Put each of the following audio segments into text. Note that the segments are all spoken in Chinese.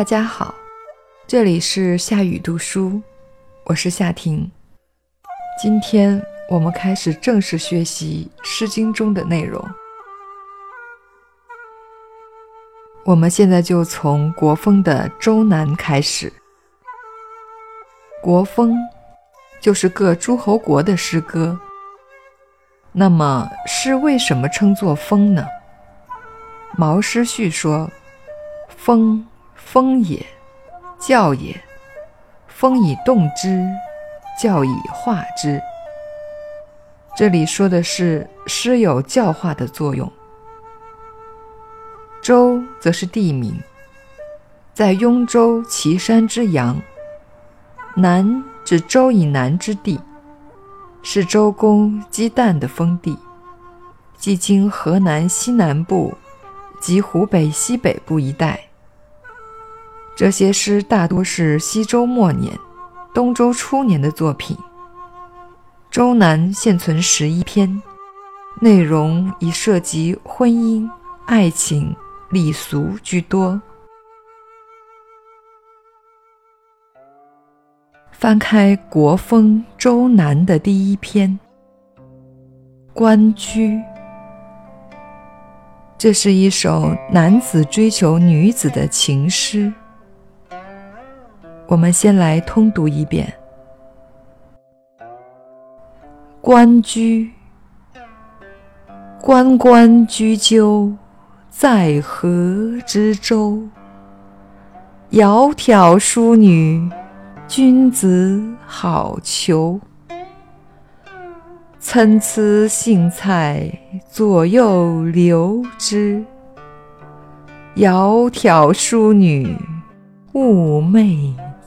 大家好，这里是夏雨读书，我是夏婷。今天我们开始正式学习《诗经》中的内容。我们现在就从国风的《周南》开始。国风就是各诸侯国的诗歌。那么诗为什么称作风呢？毛诗序说：“风，风也，教也。风以动之，教以化之。”这里说的是诗有教化的作用。周则是地名，在雍州岐山之阳。南指周以南之地。是周公姬旦的封地，即今河南西南部及湖北西北部一带。这些诗大多是西周末年、东周初年的作品。《周南》现存十一篇，内容以涉及婚姻、爱情、礼俗居多。翻开《国风·周南》的第一篇《关雎》，这是一首男子追求女子的情诗。我们先来通读一遍《关雎》：“关关雎鸠，在河之洲。窈窕淑女。”君子好逑，参差荇菜，左右流之。窈窕淑女，寤寐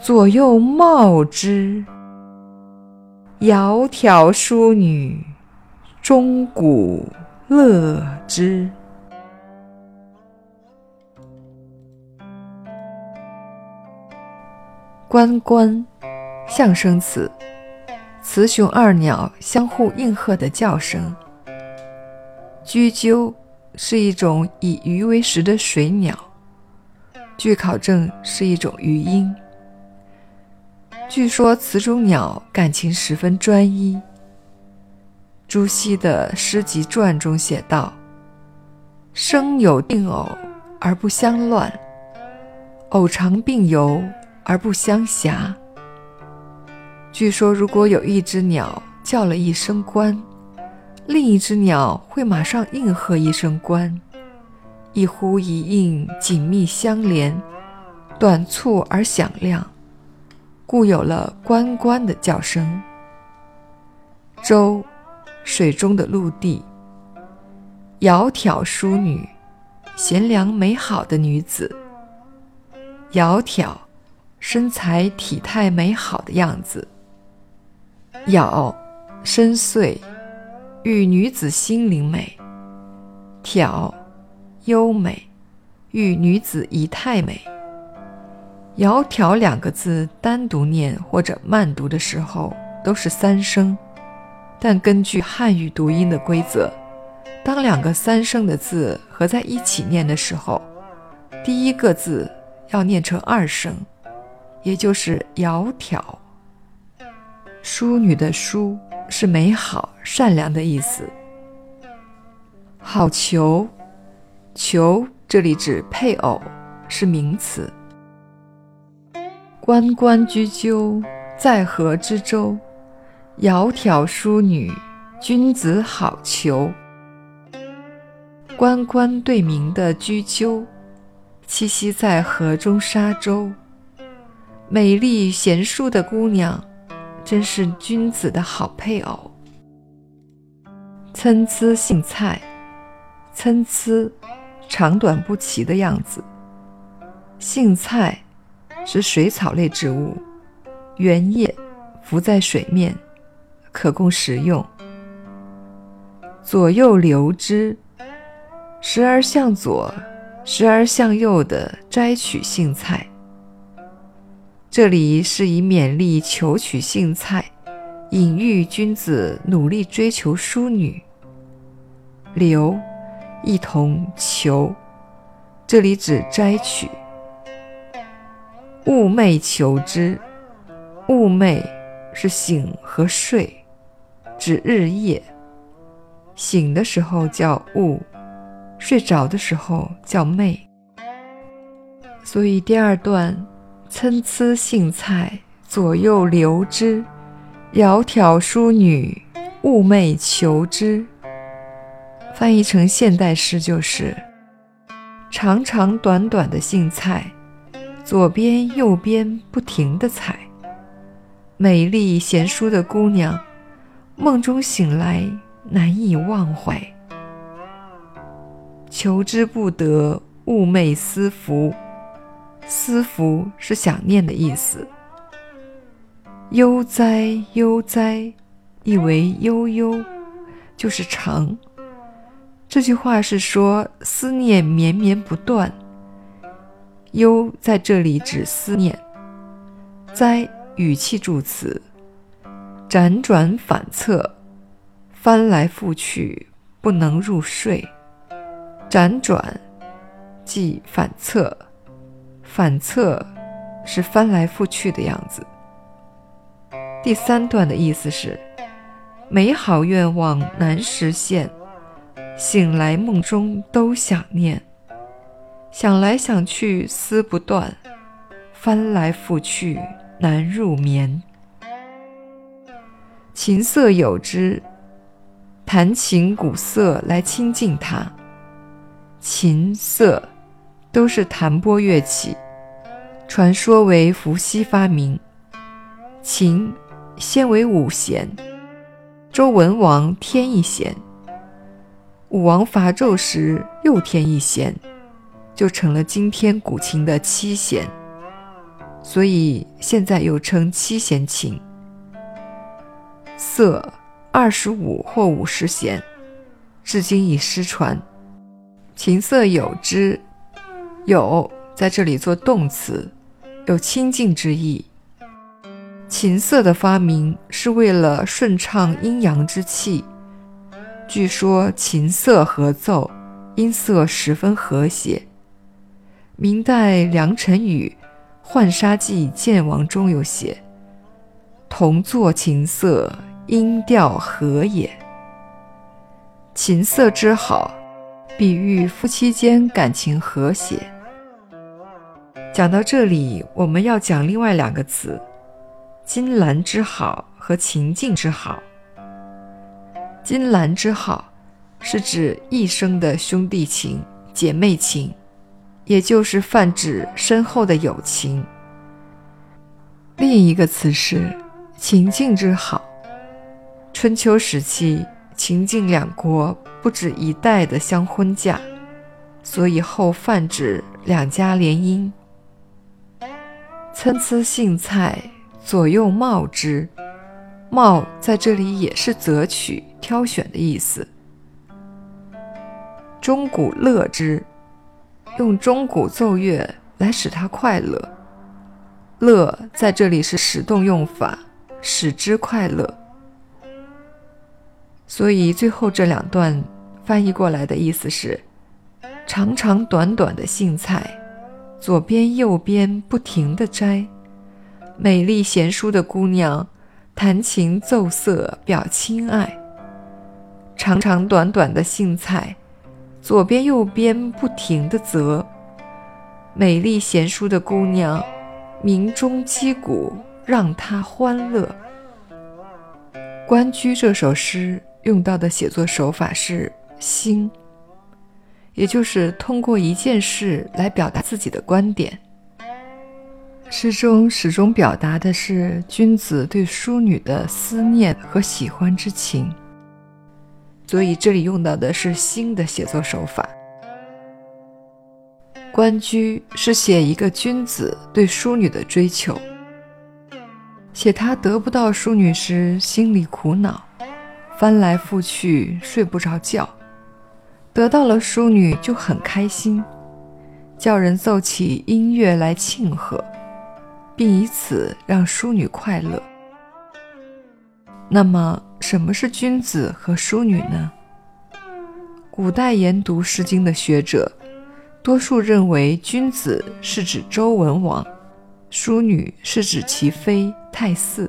左右芼之。窈窕淑女，钟鼓乐之。关关，象声词，雌雄二鸟相互应和的叫声。雎鸠是一种以鱼为食的水鸟，据考证是一种鱼鹰。据说此种鸟感情十分专一。朱熹的诗集传中写道：“生有定偶而不相乱，偶常并游。”而不相狎。据说，如果有一只鸟叫了一声“关”，另一只鸟会马上应和一声“关”，一呼一应，紧密相连，短促而响亮，故有了“关关”的叫声。舟，水中的陆地。窈窕淑女，贤良美好的女子。窈窕。身材体态美好的样子，窈深邃，喻女子心灵美；窕优美，喻女子仪态美。窈窕两个字单独念或者慢读的时候都是三声，但根据汉语读音的规则，当两个三声的字合在一起念的时候，第一个字要念成二声。也就是窈窕，淑女的淑是美好、善良的意思。好逑，逑这里指配偶，是名词。关关雎鸠，在河之洲。窈窕淑女，君子好逑。关关对名的雎鸠，栖息在河中沙洲。美丽贤淑的姑娘，真是君子的好配偶。参差荇菜，参差，长短不齐的样子。荇菜是水草类植物，原叶浮在水面，可供食用。左右流之，时而向左，时而向右的摘取荇菜。这里是以勉励求取荇菜，隐喻君子努力追求淑女。流，一同求，这里指摘取。寤寐求之，寤寐是醒和睡，指日夜。醒的时候叫寤，睡着的时候叫寐。所以第二段参差荇菜，左右流之，窈窕淑女，寤寐求之。翻译成现代诗就是：长长短短的荇菜。左边右边不停地踩，美丽贤淑的姑娘，梦中醒来难以忘怀。求之不得，寤寐思服。思服是想念的意思。悠哉悠哉，意为悠悠，就是长。这句话是说思念绵绵不断。忧在这里指思念，哉语气助词，辗转反侧，翻来覆去，不能入睡。辗转即反侧，反侧是翻来覆去的样子。第三段的意思是，美好愿望难实现，醒来梦中都想念。想来想去思不断，翻来覆去难入眠。琴瑟有之，弹琴鼓瑟来亲近它。琴瑟都是弹拨乐器，传说为伏羲发明。琴先为五弦，周文王添一弦，武王伐纣时又添一弦。就成了今天古琴的七弦，所以现在又称七弦琴。瑟二十五或五十弦，至今已失传。琴瑟有之，有在这里做动词，有亲近之意。琴瑟的发明是为了顺畅阴阳之气。据说琴瑟合奏，音色十分和谐。明代梁辰宇《浣纱记见王》中有写：“同作琴瑟，音调和也。”琴瑟之好，比喻夫妻间感情和谐。讲到这里，我们要讲另外两个词：金兰之好和情境之好。金兰之好，是指一生的兄弟情、姐妹情。也就是泛指深厚的友情。另一个词是秦晋之好。春秋时期，秦晋两国不止一代的相婚嫁，所以后泛指两家联姻。参差荇菜，左右芼之。芼在这里也是择取、挑选的意思。钟鼓乐之。用钟鼓奏乐来使他快乐，乐在这里是使动用法，使之快乐。所以最后这两段翻译过来的意思是：长长短短的荇菜，左边右边不停地摘；美丽贤淑的姑娘弹琴奏瑟表亲爱。长长短短的荇菜。左边右边不停的择，美丽贤淑的姑娘，鸣钟击鼓，让她欢乐。《关雎》这首诗用到的写作手法是兴，也就是通过一件事来表达自己的观点。诗中始终表达的是君子对淑女的思念和喜欢之情。所以这里用到的是新的写作手法。关雎是写一个君子对淑女的追求，写他得不到淑女时心里苦恼，翻来覆去睡不着觉；得到了淑女就很开心，叫人奏起音乐来庆贺，并以此让淑女快乐。那么，什么是君子和淑女呢？古代研读《诗经》的学者，多数认为君子是指周文王，淑女是指其妃太姒。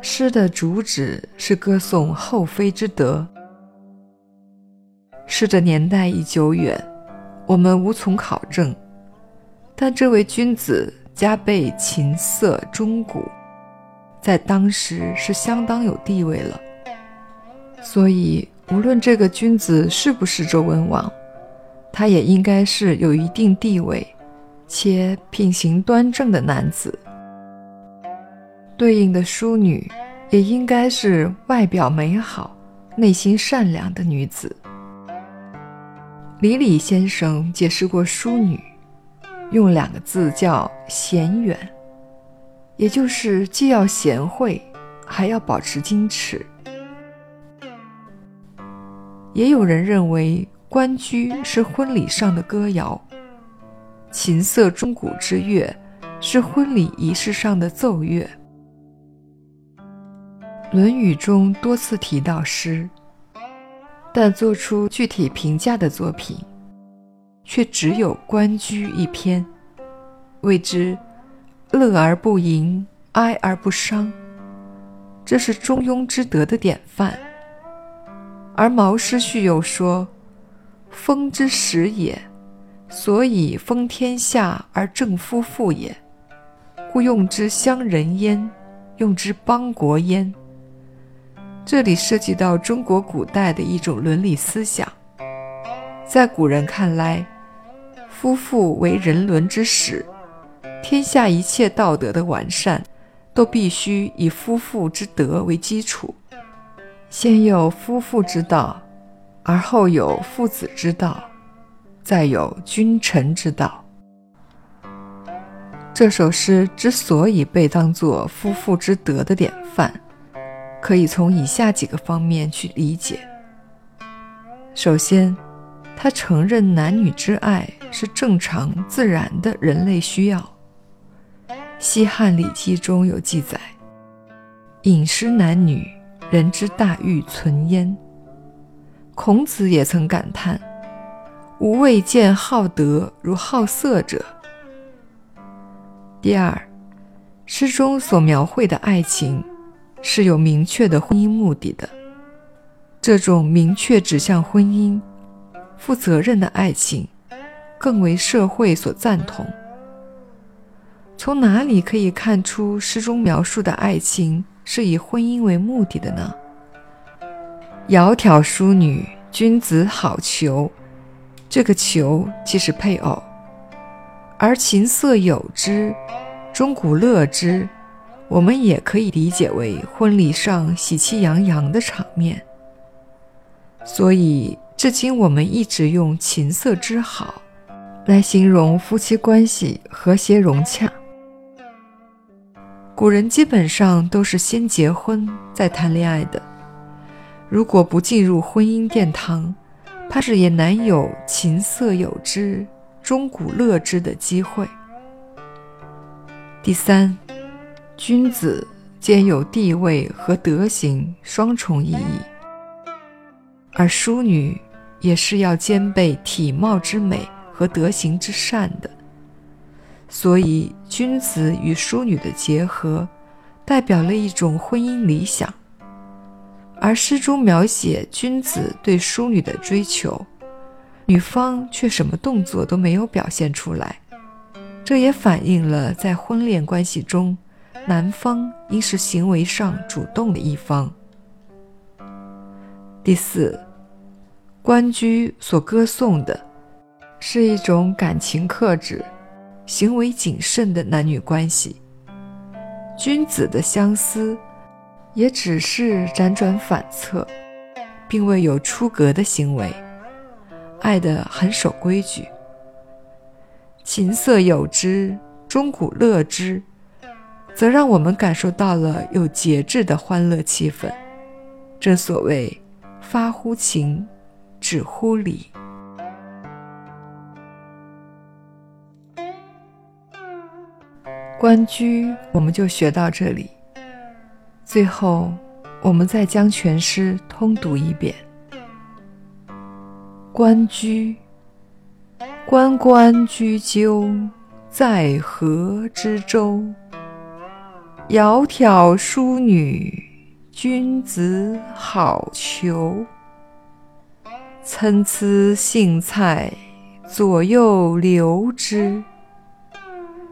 诗的主旨是歌颂后妃之德。诗的年代已久远，我们无从考证，但这位君子加倍琴瑟钟鼓。在当时是相当有地位了，所以无论这个君子是不是周文王，他也应该是有一定地位且品行端正的男子。对应的淑女也应该是外表美好、内心善良的女子。李李先生解释过淑女，用两个字叫贤远。也就是既要贤惠，还要保持矜持。也有人认为《关雎》是婚礼上的歌谣，琴瑟钟鼓之乐是婚礼仪式上的奏乐。《论语》中多次提到诗，但做出具体评价的作品，却只有《关雎》一篇，谓之。乐而不淫，哀而不伤，这是中庸之德的典范。而毛诗序又说：“风之始也，所以风天下而正夫妇也，故用之乡人焉，用之邦国焉。”这里涉及到中国古代的一种伦理思想，在古人看来，夫妇为人伦之始。天下一切道德的完善，都必须以夫妇之德为基础。先有夫妇之道，而后有父子之道，再有君臣之道。这首诗之所以被当作夫妇之德的典范，可以从以下几个方面去理解。首先，他承认男女之爱是正常自然的人类需要。西汉《礼记》中有记载：“饮食男女，人之大欲存焉。”孔子也曾感叹：“吾未见好德如好色者。”第二，诗中所描绘的爱情是有明确的婚姻目的的，这种明确指向婚姻、负责任的爱情，更为社会所赞同。从哪里可以看出诗中描述的爱情是以婚姻为目的的呢？窈窕淑女，君子好逑。这个逑即是配偶，而琴瑟友之，钟鼓乐之，我们也可以理解为婚礼上喜气洋洋的场面。所以，至今我们一直用琴瑟之好来形容夫妻关系和谐融洽。古人基本上都是先结婚再谈恋爱的，如果不进入婚姻殿堂，怕是也难有琴瑟友之、钟鼓乐之的机会。第三，君子兼有地位和德行双重意义，而淑女也是要兼备体貌之美和德行之善的。所以，君子与淑女的结合，代表了一种婚姻理想。而诗中描写君子对淑女的追求，女方却什么动作都没有表现出来，这也反映了在婚恋关系中，男方应是行为上主动的一方。第四，关雎所歌颂的，是一种感情克制。行为谨慎的男女关系，君子的相思也只是辗转反侧，并未有出格的行为，爱得很守规矩。琴瑟友之，钟鼓乐之，则让我们感受到了有节制的欢乐气氛。正所谓“发乎情，止乎礼”。关雎，我们就学到这里。最后，我们再将全诗通读一遍。关雎，关关雎鸠，在河之洲。窈窕淑女，君子好逑。参差荇菜，左右流之。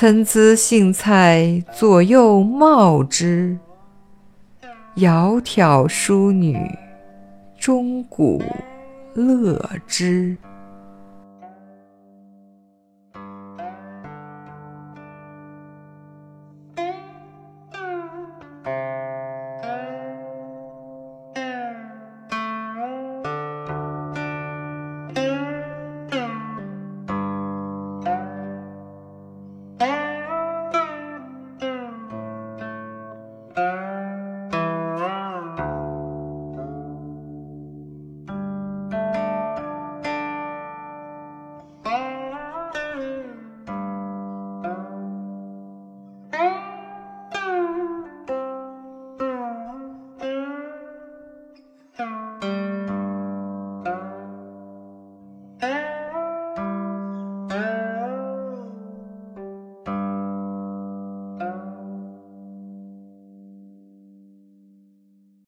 参差荇菜，左右芼之。窈窕淑女，钟鼓乐之。